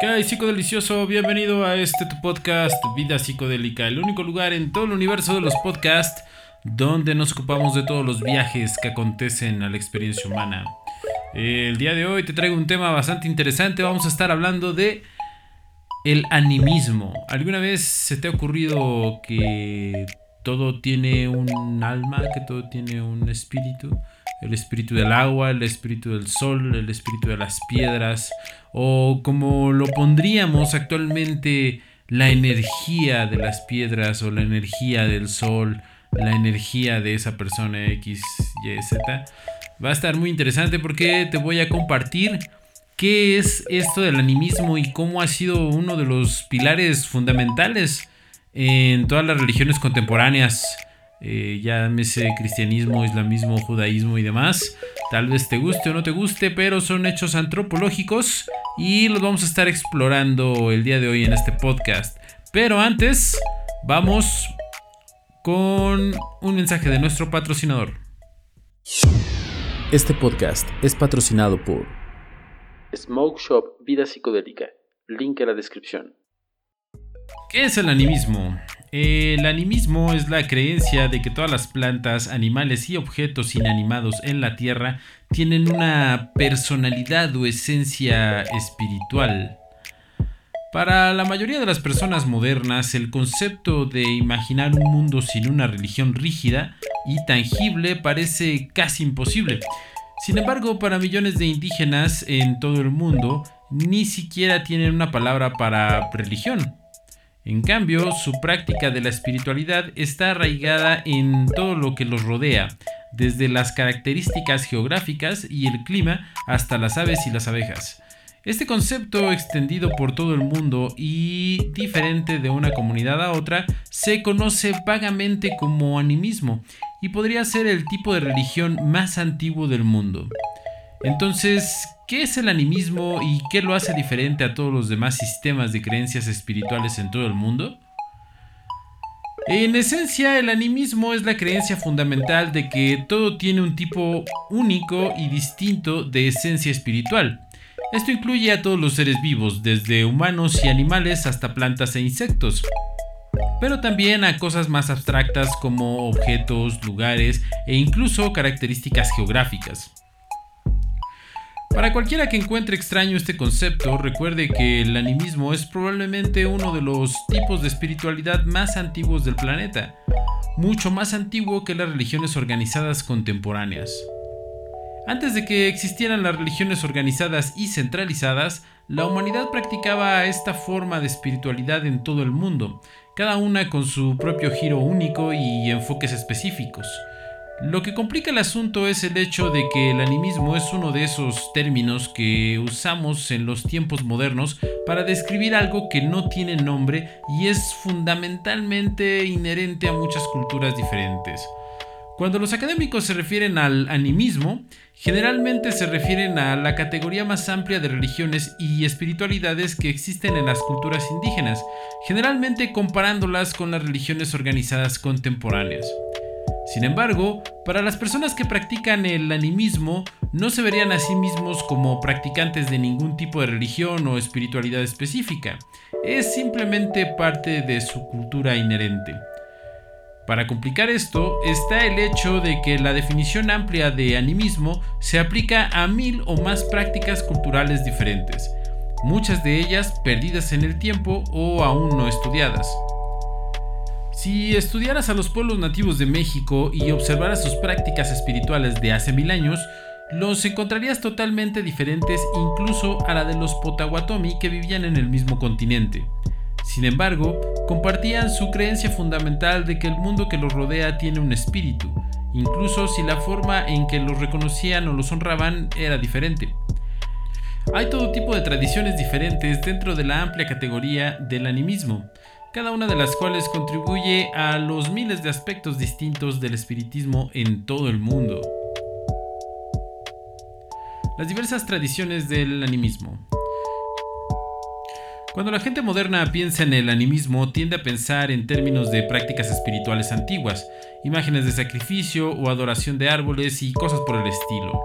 ¿Qué hay, psicodelicioso? Bienvenido a este tu podcast Vida Psicodélica, el único lugar en todo el universo de los podcasts donde nos ocupamos de todos los viajes que acontecen a la experiencia humana. El día de hoy te traigo un tema bastante interesante, vamos a estar hablando de el animismo. ¿Alguna vez se te ha ocurrido que todo tiene un alma, que todo tiene un espíritu? El espíritu del agua, el espíritu del sol, el espíritu de las piedras, o como lo pondríamos actualmente, la energía de las piedras o la energía del sol, la energía de esa persona X, Y, Z. Va a estar muy interesante porque te voy a compartir qué es esto del animismo y cómo ha sido uno de los pilares fundamentales en todas las religiones contemporáneas eh, llámese cristianismo, islamismo, judaísmo y demás. Tal vez te guste o no te guste, pero son hechos antropológicos y los vamos a estar explorando el día de hoy en este podcast. Pero antes, vamos con un mensaje de nuestro patrocinador. Este podcast es patrocinado por Smoke Shop Vida Psicodélica. Link en la descripción. ¿Qué es el animismo? El animismo es la creencia de que todas las plantas, animales y objetos inanimados en la Tierra tienen una personalidad o esencia espiritual. Para la mayoría de las personas modernas, el concepto de imaginar un mundo sin una religión rígida y tangible parece casi imposible. Sin embargo, para millones de indígenas en todo el mundo, ni siquiera tienen una palabra para religión. En cambio, su práctica de la espiritualidad está arraigada en todo lo que los rodea, desde las características geográficas y el clima hasta las aves y las abejas. Este concepto extendido por todo el mundo y diferente de una comunidad a otra se conoce vagamente como animismo y podría ser el tipo de religión más antiguo del mundo. Entonces, ¿qué es el animismo y qué lo hace diferente a todos los demás sistemas de creencias espirituales en todo el mundo? En esencia, el animismo es la creencia fundamental de que todo tiene un tipo único y distinto de esencia espiritual. Esto incluye a todos los seres vivos, desde humanos y animales hasta plantas e insectos, pero también a cosas más abstractas como objetos, lugares e incluso características geográficas. Para cualquiera que encuentre extraño este concepto, recuerde que el animismo es probablemente uno de los tipos de espiritualidad más antiguos del planeta, mucho más antiguo que las religiones organizadas contemporáneas. Antes de que existieran las religiones organizadas y centralizadas, la humanidad practicaba esta forma de espiritualidad en todo el mundo, cada una con su propio giro único y enfoques específicos. Lo que complica el asunto es el hecho de que el animismo es uno de esos términos que usamos en los tiempos modernos para describir algo que no tiene nombre y es fundamentalmente inherente a muchas culturas diferentes. Cuando los académicos se refieren al animismo, generalmente se refieren a la categoría más amplia de religiones y espiritualidades que existen en las culturas indígenas, generalmente comparándolas con las religiones organizadas contemporáneas. Sin embargo, para las personas que practican el animismo, no se verían a sí mismos como practicantes de ningún tipo de religión o espiritualidad específica, es simplemente parte de su cultura inherente. Para complicar esto está el hecho de que la definición amplia de animismo se aplica a mil o más prácticas culturales diferentes, muchas de ellas perdidas en el tiempo o aún no estudiadas. Si estudiaras a los pueblos nativos de México y observaras sus prácticas espirituales de hace mil años, los encontrarías totalmente diferentes incluso a la de los Potawatomi que vivían en el mismo continente. Sin embargo, compartían su creencia fundamental de que el mundo que los rodea tiene un espíritu, incluso si la forma en que los reconocían o los honraban era diferente. Hay todo tipo de tradiciones diferentes dentro de la amplia categoría del animismo, cada una de las cuales contribuye a los miles de aspectos distintos del espiritismo en todo el mundo. Las diversas tradiciones del animismo. Cuando la gente moderna piensa en el animismo, tiende a pensar en términos de prácticas espirituales antiguas, imágenes de sacrificio o adoración de árboles y cosas por el estilo.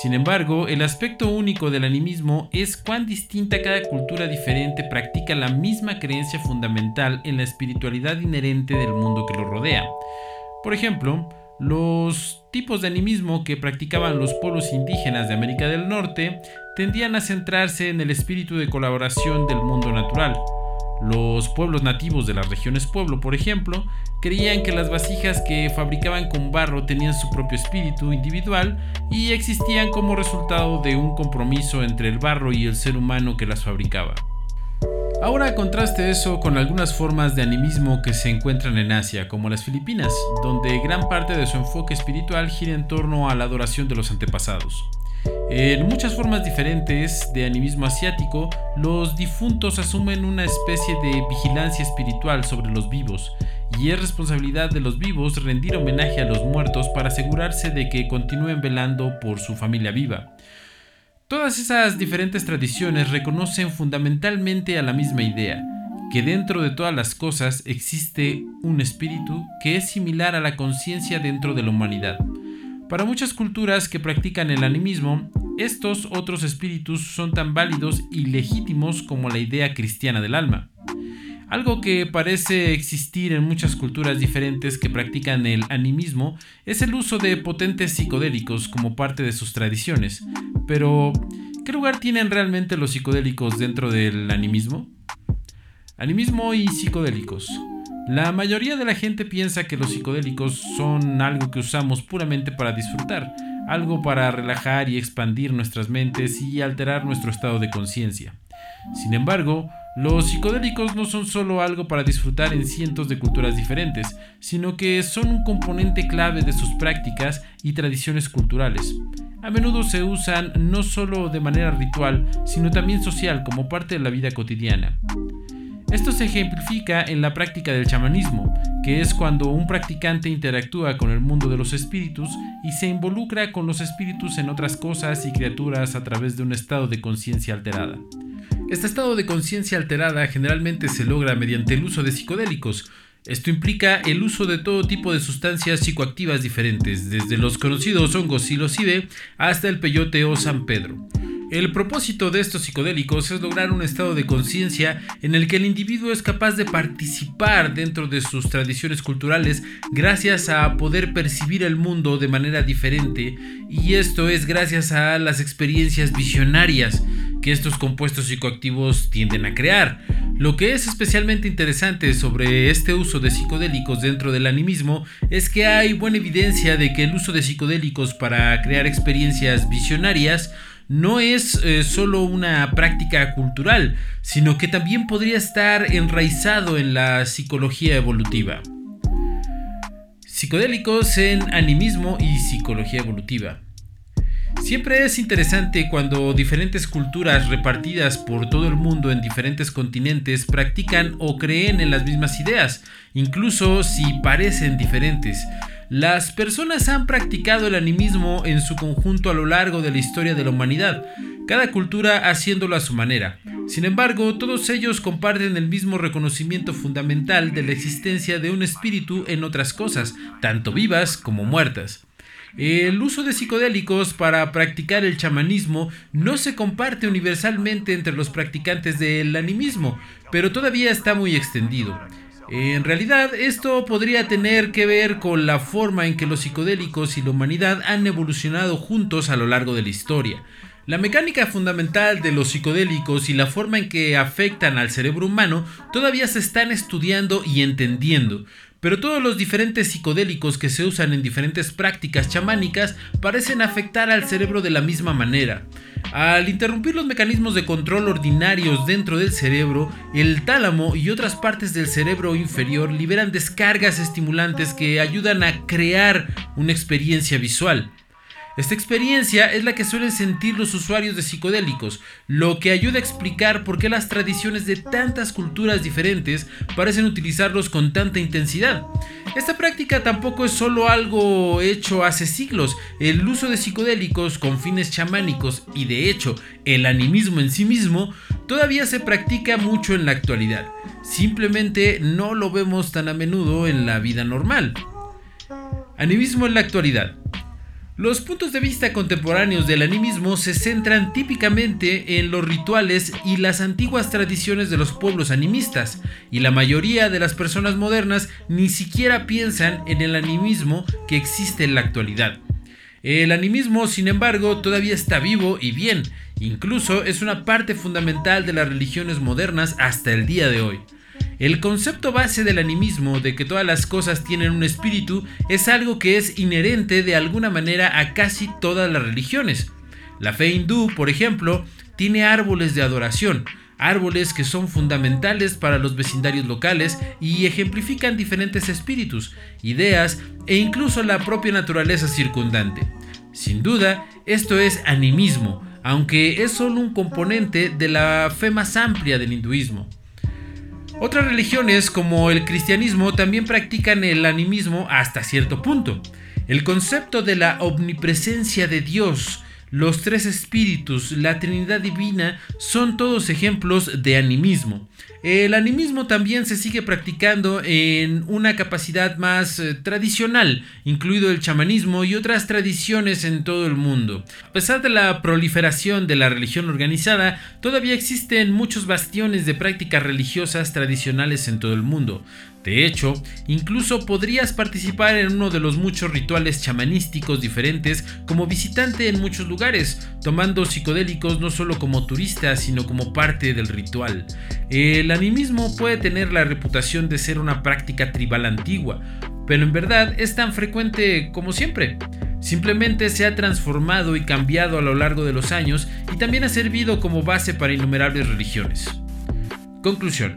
Sin embargo, el aspecto único del animismo es cuán distinta cada cultura diferente practica la misma creencia fundamental en la espiritualidad inherente del mundo que lo rodea. Por ejemplo, los tipos de animismo que practicaban los pueblos indígenas de América del Norte tendían a centrarse en el espíritu de colaboración del mundo natural. Los pueblos nativos de las regiones pueblo, por ejemplo, creían que las vasijas que fabricaban con barro tenían su propio espíritu individual y existían como resultado de un compromiso entre el barro y el ser humano que las fabricaba. Ahora contraste eso con algunas formas de animismo que se encuentran en Asia, como las Filipinas, donde gran parte de su enfoque espiritual gira en torno a la adoración de los antepasados. En muchas formas diferentes de animismo asiático, los difuntos asumen una especie de vigilancia espiritual sobre los vivos, y es responsabilidad de los vivos rendir homenaje a los muertos para asegurarse de que continúen velando por su familia viva. Todas esas diferentes tradiciones reconocen fundamentalmente a la misma idea, que dentro de todas las cosas existe un espíritu que es similar a la conciencia dentro de la humanidad. Para muchas culturas que practican el animismo, estos otros espíritus son tan válidos y legítimos como la idea cristiana del alma. Algo que parece existir en muchas culturas diferentes que practican el animismo es el uso de potentes psicodélicos como parte de sus tradiciones. Pero, ¿qué lugar tienen realmente los psicodélicos dentro del animismo? Animismo y psicodélicos. La mayoría de la gente piensa que los psicodélicos son algo que usamos puramente para disfrutar, algo para relajar y expandir nuestras mentes y alterar nuestro estado de conciencia. Sin embargo, los psicodélicos no son solo algo para disfrutar en cientos de culturas diferentes, sino que son un componente clave de sus prácticas y tradiciones culturales. A menudo se usan no solo de manera ritual, sino también social como parte de la vida cotidiana. Esto se ejemplifica en la práctica del chamanismo, que es cuando un practicante interactúa con el mundo de los espíritus y se involucra con los espíritus en otras cosas y criaturas a través de un estado de conciencia alterada. Este estado de conciencia alterada generalmente se logra mediante el uso de psicodélicos. Esto implica el uso de todo tipo de sustancias psicoactivas diferentes, desde los conocidos hongos psilocibe hasta el peyote o San Pedro. El propósito de estos psicodélicos es lograr un estado de conciencia en el que el individuo es capaz de participar dentro de sus tradiciones culturales gracias a poder percibir el mundo de manera diferente y esto es gracias a las experiencias visionarias que estos compuestos psicoactivos tienden a crear. Lo que es especialmente interesante sobre este uso de psicodélicos dentro del animismo es que hay buena evidencia de que el uso de psicodélicos para crear experiencias visionarias no es eh, solo una práctica cultural, sino que también podría estar enraizado en la psicología evolutiva. Psicodélicos en animismo y psicología evolutiva. Siempre es interesante cuando diferentes culturas repartidas por todo el mundo en diferentes continentes practican o creen en las mismas ideas, incluso si parecen diferentes. Las personas han practicado el animismo en su conjunto a lo largo de la historia de la humanidad, cada cultura haciéndolo a su manera. Sin embargo, todos ellos comparten el mismo reconocimiento fundamental de la existencia de un espíritu en otras cosas, tanto vivas como muertas. El uso de psicodélicos para practicar el chamanismo no se comparte universalmente entre los practicantes del animismo, pero todavía está muy extendido. En realidad, esto podría tener que ver con la forma en que los psicodélicos y la humanidad han evolucionado juntos a lo largo de la historia. La mecánica fundamental de los psicodélicos y la forma en que afectan al cerebro humano todavía se están estudiando y entendiendo, pero todos los diferentes psicodélicos que se usan en diferentes prácticas chamánicas parecen afectar al cerebro de la misma manera. Al interrumpir los mecanismos de control ordinarios dentro del cerebro, el tálamo y otras partes del cerebro inferior liberan descargas estimulantes que ayudan a crear una experiencia visual. Esta experiencia es la que suelen sentir los usuarios de psicodélicos, lo que ayuda a explicar por qué las tradiciones de tantas culturas diferentes parecen utilizarlos con tanta intensidad. Esta práctica tampoco es solo algo hecho hace siglos, el uso de psicodélicos con fines chamánicos y de hecho el animismo en sí mismo todavía se practica mucho en la actualidad, simplemente no lo vemos tan a menudo en la vida normal. Animismo en la actualidad. Los puntos de vista contemporáneos del animismo se centran típicamente en los rituales y las antiguas tradiciones de los pueblos animistas, y la mayoría de las personas modernas ni siquiera piensan en el animismo que existe en la actualidad. El animismo, sin embargo, todavía está vivo y bien, incluso es una parte fundamental de las religiones modernas hasta el día de hoy. El concepto base del animismo de que todas las cosas tienen un espíritu es algo que es inherente de alguna manera a casi todas las religiones. La fe hindú, por ejemplo, tiene árboles de adoración, árboles que son fundamentales para los vecindarios locales y ejemplifican diferentes espíritus, ideas e incluso la propia naturaleza circundante. Sin duda, esto es animismo, aunque es solo un componente de la fe más amplia del hinduismo. Otras religiones como el cristianismo también practican el animismo hasta cierto punto. El concepto de la omnipresencia de Dios, los tres espíritus, la Trinidad Divina, son todos ejemplos de animismo. El animismo también se sigue practicando en una capacidad más eh, tradicional, incluido el chamanismo y otras tradiciones en todo el mundo. A pesar de la proliferación de la religión organizada, todavía existen muchos bastiones de prácticas religiosas tradicionales en todo el mundo. De hecho, incluso podrías participar en uno de los muchos rituales chamanísticos diferentes como visitante en muchos lugares, tomando psicodélicos no solo como turista, sino como parte del ritual. El animismo puede tener la reputación de ser una práctica tribal antigua, pero en verdad es tan frecuente como siempre. Simplemente se ha transformado y cambiado a lo largo de los años y también ha servido como base para innumerables religiones. Conclusión.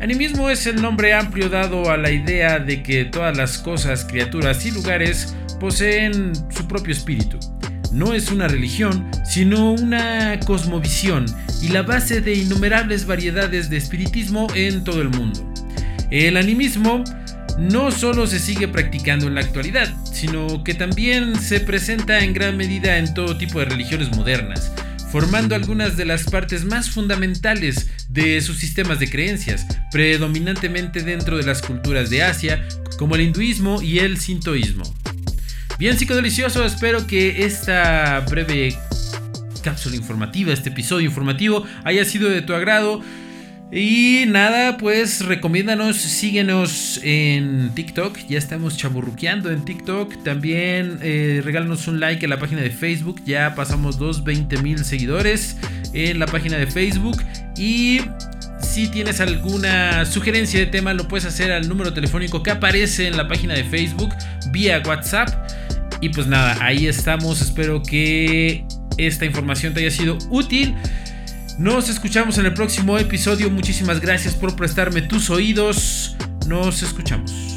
Animismo es el nombre amplio dado a la idea de que todas las cosas, criaturas y lugares poseen su propio espíritu. No es una religión, sino una cosmovisión y la base de innumerables variedades de espiritismo en todo el mundo. El animismo no solo se sigue practicando en la actualidad, sino que también se presenta en gran medida en todo tipo de religiones modernas, formando algunas de las partes más fundamentales de sus sistemas de creencias, predominantemente dentro de las culturas de Asia, como el hinduismo y el sintoísmo. Bien, delicioso, espero que esta breve cápsula informativa, este episodio informativo, haya sido de tu agrado. Y nada, pues recomiéndanos, síguenos en TikTok, ya estamos chaburruqueando en TikTok. También eh, regálanos un like en la página de Facebook, ya pasamos los 20 mil seguidores en la página de Facebook. Y si tienes alguna sugerencia de tema, lo puedes hacer al número telefónico que aparece en la página de Facebook vía WhatsApp. Y pues nada, ahí estamos. Espero que esta información te haya sido útil. Nos escuchamos en el próximo episodio. Muchísimas gracias por prestarme tus oídos. Nos escuchamos.